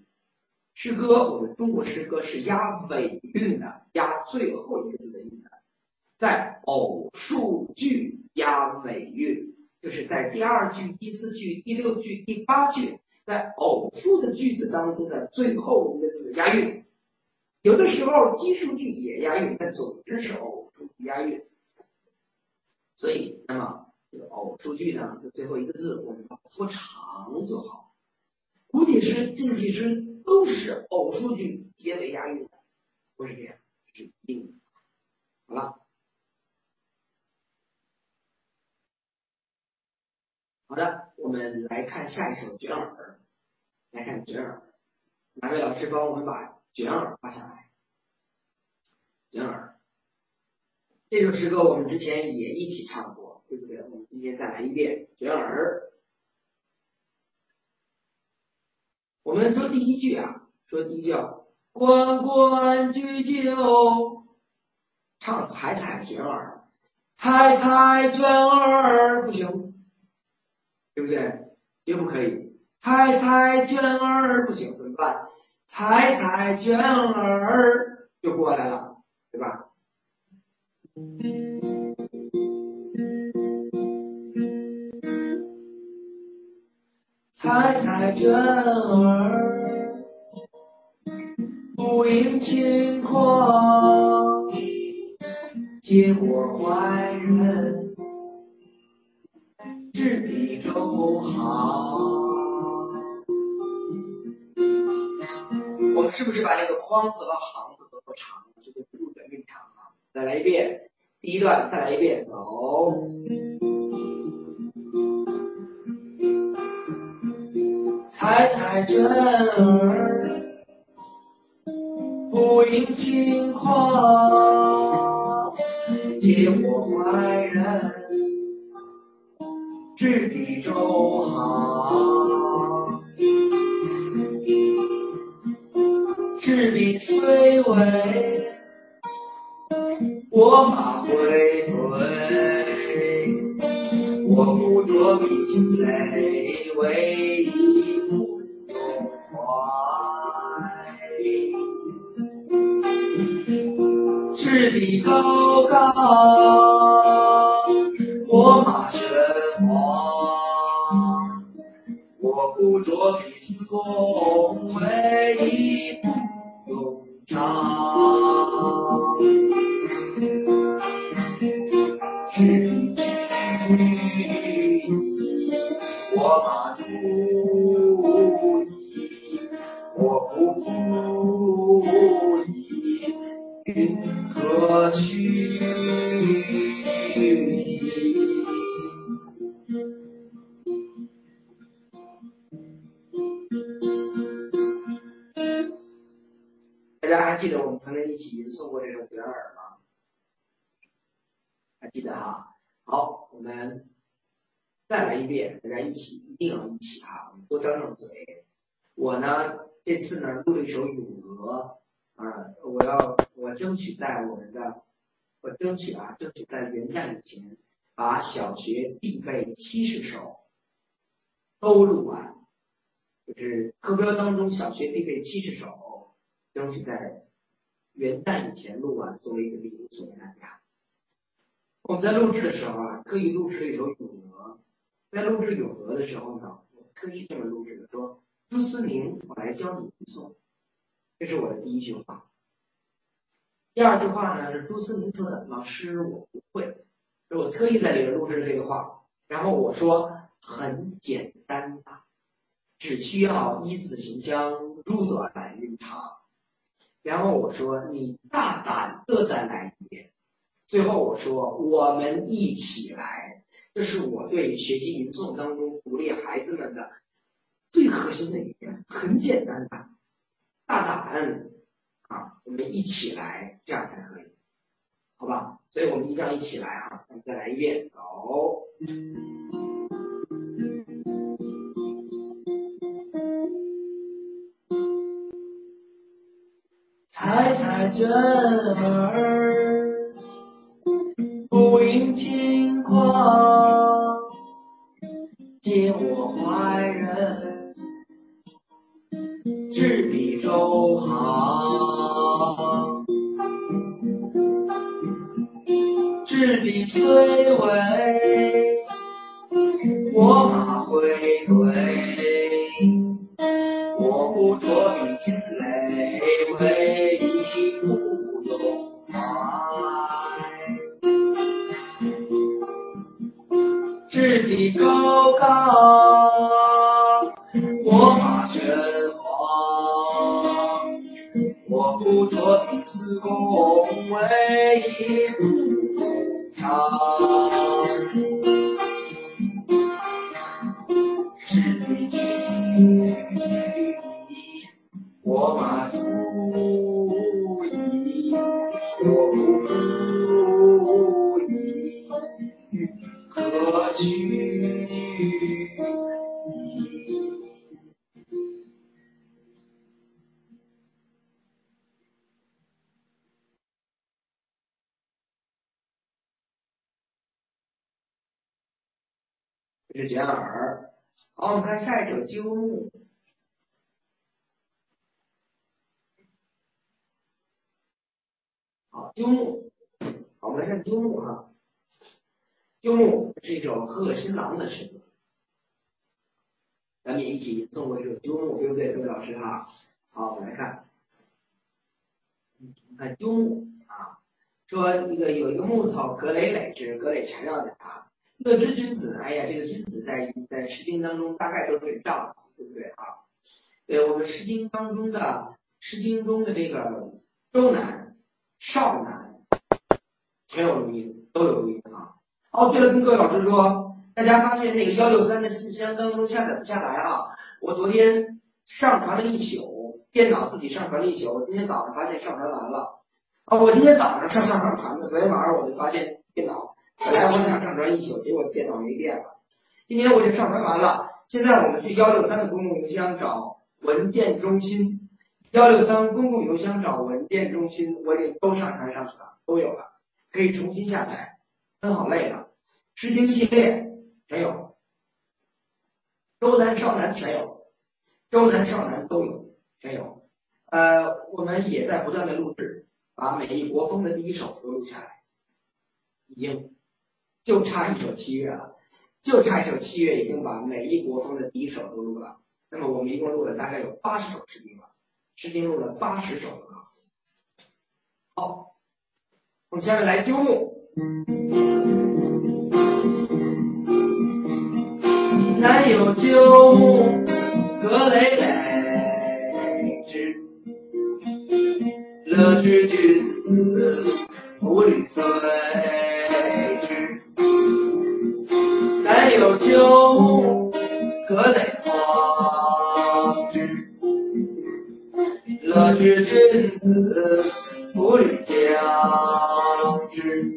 诗歌，我们中国诗歌是押尾韵的，押最后一个字的韵的，在偶数句押尾韵，就是在第二句、第四句、第六句、第八句。在偶数的句子当中的最后一个字押韵，有的时候奇数句也押韵，但总之是偶数句押韵。所以，那么这个偶数句呢，的最后一个字我们把它拖长就好。古体诗、近体诗都是偶数句结尾押韵，不是这样，是一定的。好了，好的，我们来看下一首《卷耳》。来看卷耳，哪位老师帮我们把卷耳发下来？卷耳，这首诗歌我们之前也一起唱过，对不对？我们今天再来一遍卷耳。我们说第一句啊，说第一句啊，关关雎鸠，唱采采卷耳，采采卷耳不行，对不对？绝不可以。采采卷耳不行，怎么办？采采卷耳就过来了，对吧？采采卷耳，不应轻狂，结果坏人，执笔周好。就是把那个框子和行字都长就是路的韵长啊再来一遍第一段再来一遍走。踩踩真儿不云轻狂接我怀人知彼周行执笔虽微，我马回颓，我不着笔心累，为一不动怀。赤壁高高，我马玄黄，我不着笔思恭维，一何须。记得我们曾经一起吟诵过这首《卷耳》吗？还记得哈？好，我们再来一遍，大家一起，一定要一起哈，我们多张张嘴。我呢，这次呢录了一首《咏鹅》，啊，我要我争取在我们的，我争取啊，争取在元旦以前把小学必备七十首都录完，就是课标当中小学必备七十首，争取在元旦以前录完，作为一个礼物送给大家。我们在录制的时候啊，特意录制了一首《咏鹅》。在录制《咏鹅》的时候呢，我特意这么录制的，说：“朱思宁，我来教你吟诵。”这是我的第一句话。第二句话呢是朱思宁说的：“老师，我不会。”我特意在里面录制这个话。然后我说：“很简单吧，只需要一字行将，入短来运长。”然后我说：“你大胆的再来一遍。”最后我说：“我们一起来。”这是我对学习吟诵当中鼓励孩子们的最核心的一点，很简单的，大胆啊，我们一起来，这样才可以，好吧？所以我们一定要一起来啊！咱们再来一遍，走。嗯采采针儿，不应轻狂，借我怀人，执笔周行。执笔崔文，从未，一不是卷耳。好，我们看下一首鸠木。好，鸠木。好，我们来看鸠木哈。鸠木是一首贺新郎的诗歌，咱们也一起吟诵过这首鸠木，对不对，各位老师哈？好，我们来看，看鸠木啊，说一个有一个木头格累累，这是格累缠绕的啊。乐之君子，哎呀，这个君子在在《诗经》当中大概都是丈夫，对不对啊？对，我们《诗经》当中的《诗经》中的这个周南、少南，全有录音，都有录音啊。哦，对了，跟各位老师说，大家发现那个幺六三的信箱当中下载不下来啊？我昨天上传了一宿，电脑自己上传了一宿，今天早上发现上传完了。啊，我今天早上上上传传的，昨天晚上我就发现电脑本来我想上传一宿，结果电脑没电了。今天我就上传完了，现在我们去幺六三的公共邮箱找文件中心，幺六三公共邮箱找文件中心，我已经都上传上去了，都有了，可以重新下载，分好类了，诗经系列全有，周南少南全有，周南少南都有，全有。呃，我们也在不断的录制，把每一国风的第一首都录下来，已经就差一首七月了。就差一首七月，已经把每一国风的第一首都录了。那么我们一共录了大概有八十首诗经了，诗经录了八十首了。好，我们下面来鸠木。南有鸠木，葛累累之，乐之君子，福履随。南有鸠木，葛累黄之。乐之君子，夫履将之。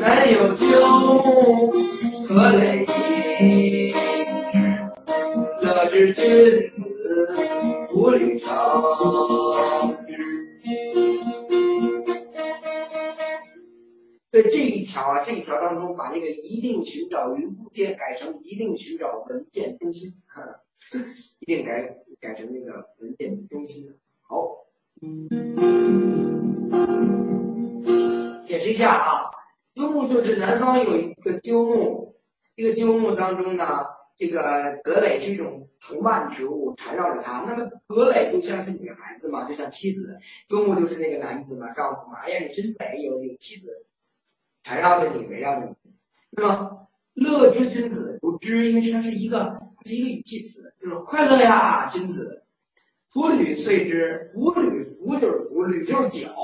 南有鸠木，葛累衣之。乐之君子，夫履长在这一条啊，这一条当中把那个一定寻找云附件改成一定寻找文件中心，啊、一定改改成那个文件中心。好，解释一下啊，鸠木就是南方有一个鸠木，这个鸠木当中呢，这个葛蕾是一种藤蔓植物缠绕着它。那么葛蕾就像是女孩子嘛，就像妻子；鸠木就是那个男子嘛，丈夫嘛。哎呀，你真美，有有妻子。缠绕着你，围绕着你。对吧，乐之君子，不知，因为它是一个，是一个语气词，就是快乐呀，君子。夫履遂之，夫履，夫就是夫，履就是脚，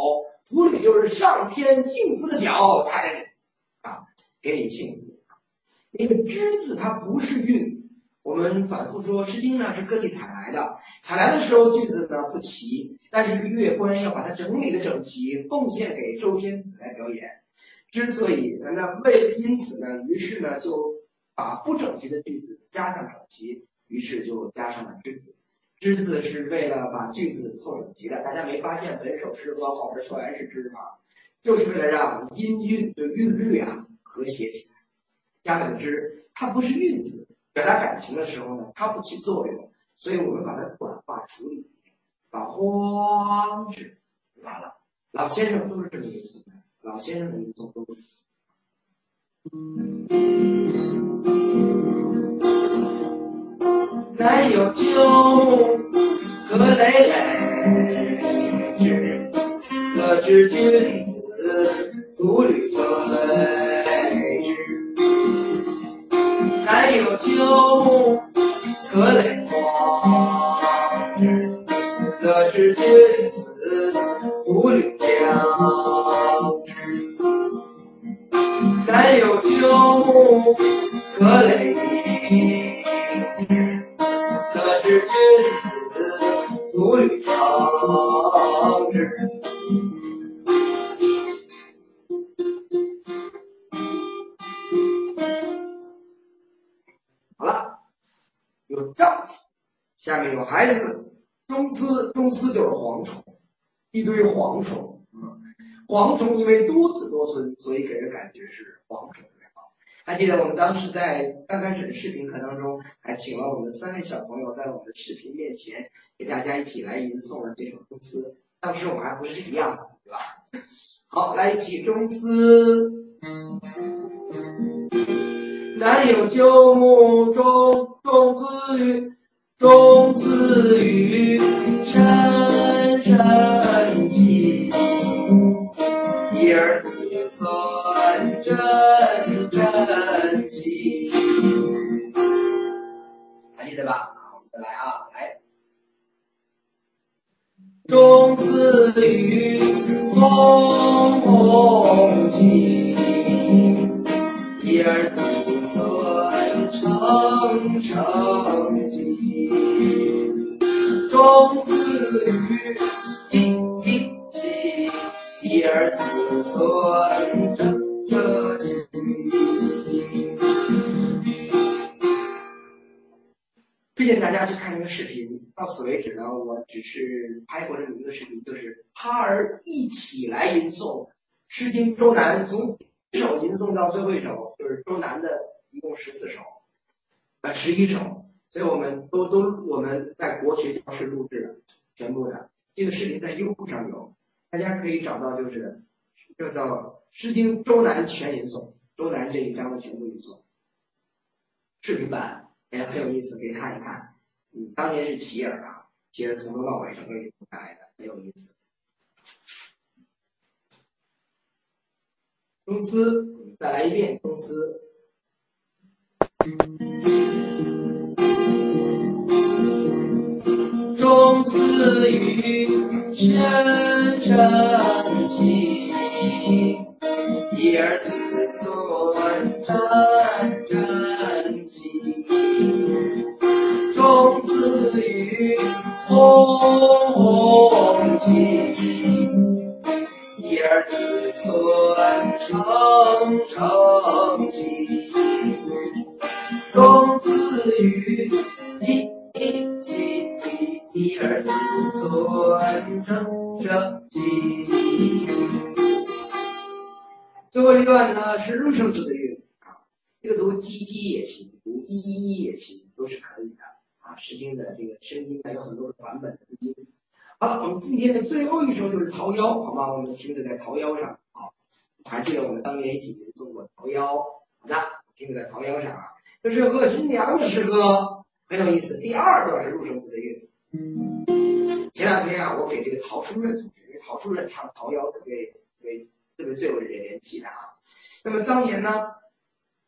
夫履就是上天幸福的脚踩着你，啊，给你幸福。那个之字它不是韵，我们反复说，《诗经》呢是各地采来的，采来的时候句子呢不齐，但是乐官要把它整理的整齐，奉献给周天子来表演。之所以那为因此呢，于是呢就把不整齐的句子加上整齐，于是就加上了之字。之字是为了把句子凑整齐的。大家没发现本首诗和后边全是之吗？就是为了让音韵就韵律啊和谐起来。加了个之，它不是韵字，表达感情的时候呢，它不起作用，所以我们把它短化处理，把荒之完了。老先生都是这么一个心态。老先生的一种东西。南有鸠木，葛累累之。乐之君子，夫履随之。南有鸠木，葛累黄之。乐之君子，夫履将南有鸠木，葛累衣之。乐之君子，夫履长之。好了，有丈夫，下面有孩子。中司，中司就是蝗虫，一堆蝗虫。蝗虫因为多子多孙，所以给人感觉是蝗虫特别好。还记得我们当时在刚开始的视频课当中，还请了我们三位小朋友在我们的视频面前给大家一起来吟诵了这首中司。当时我们还不是这个样子，对吧？好，来一起中司。南有鸠木，中中司与。中司与深深戚，儿子团真真心，还记得吧？再来啊，来。种子与风共济，一儿子孙成成绩。种子与。存着心。推荐大家去看一个视频，到此为止呢，我只是拍过这么一个视频，就是趴儿一起来吟诵《诗经》周南，从首吟诵到最后一首，就是周南的一共十四首，呃十一首，所以我们都都我们在国学教室录制的全部的，这个视频在优酷上有，大家可以找到，就是这叫《诗经》周南全吟诵，周南这一章的全部吟诵，视频版。也很有意思，可以看一看。嗯，当年是齐耳啊，齐耳从头到尾整个演下来的，很有意思。中思，再来一遍中思。中思与深深气，一而自存真真气。中子与红旗，一而自存诚诚气。中子与段呢是入生字的韵啊，这个读唧唧也行，读一一也行，都是可以的。啊，诗经的这个声音呢有很多的版本的音。好了，我们今天的最后一首就是《桃夭》，好吗？我们听着在《桃夭》上，啊，还记得我们当年一起吟诵过《桃夭》？好的，听着在《桃夭》上啊，这是贺新娘的诗歌，很有意思。第二段是入生字的韵。前两天啊，我给这个陶书任同学，因为陶书任唱《桃夭》特别特别最为人人气的啊。那么当年呢，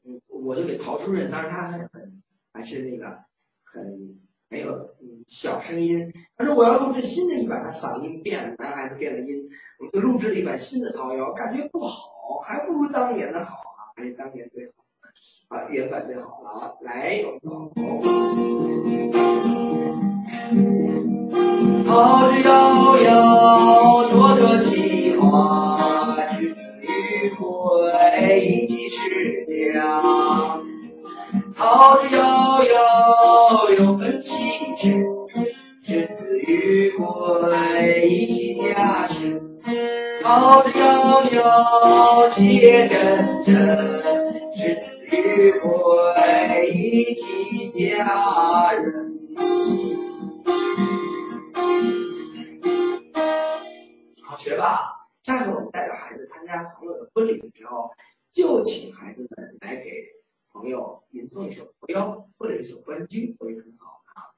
嗯，我就给陶书任，当时他还很还是那个。很很有嗯小声音，他说我要录制新的一版，他嗓音变了，男孩子变了音，我就录制了一版新的《桃夭》，感觉不好，还不如当年的好啊，还是当年最好啊，原版最好了啊。来，我们走。桃之夭夭，灼灼其华，归，以其世家。桃之夭夭，有分其志，之子于归，以其家室。桃之夭夭，且真真，之子于归，以其家人。好学吧？下次我们带着孩子参加朋友的婚礼的时候，就请孩子们来给。朋友吟诵一首《桃夭》或者一首《关雎》会很好啊。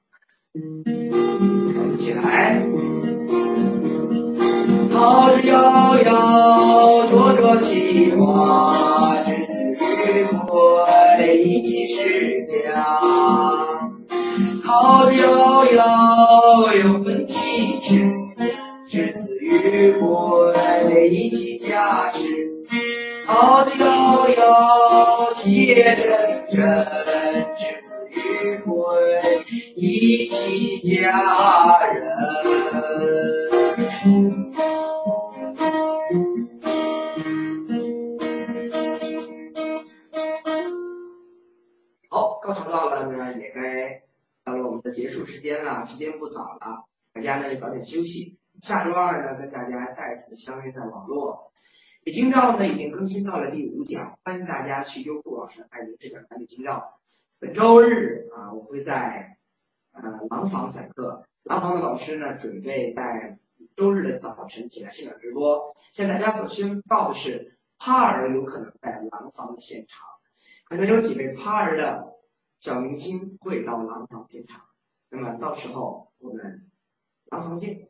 起来。桃之夭夭，灼灼其华，之子于归，以其世家。桃之夭夭，有分其志，之子于归，以其家室。桃之夭夭，且真真，之子于归，以其家人。好，高潮到了呢，也该到了我们的结束时间了，时间不早了，大家呢也早点休息。下周二呢，跟大家再次相约在网络。北京照呢已经更新到了第五讲，欢迎大家去优酷老师爱您这讲南北京照。本周日啊，我会在呃廊坊讲课，廊坊的老师呢准备在周日的早晨起来现场直播。向大家所宣告的是，帕儿有可能在廊坊的现场，可能有几位帕儿的小明星会到廊坊现场。那么到时候我们廊坊见。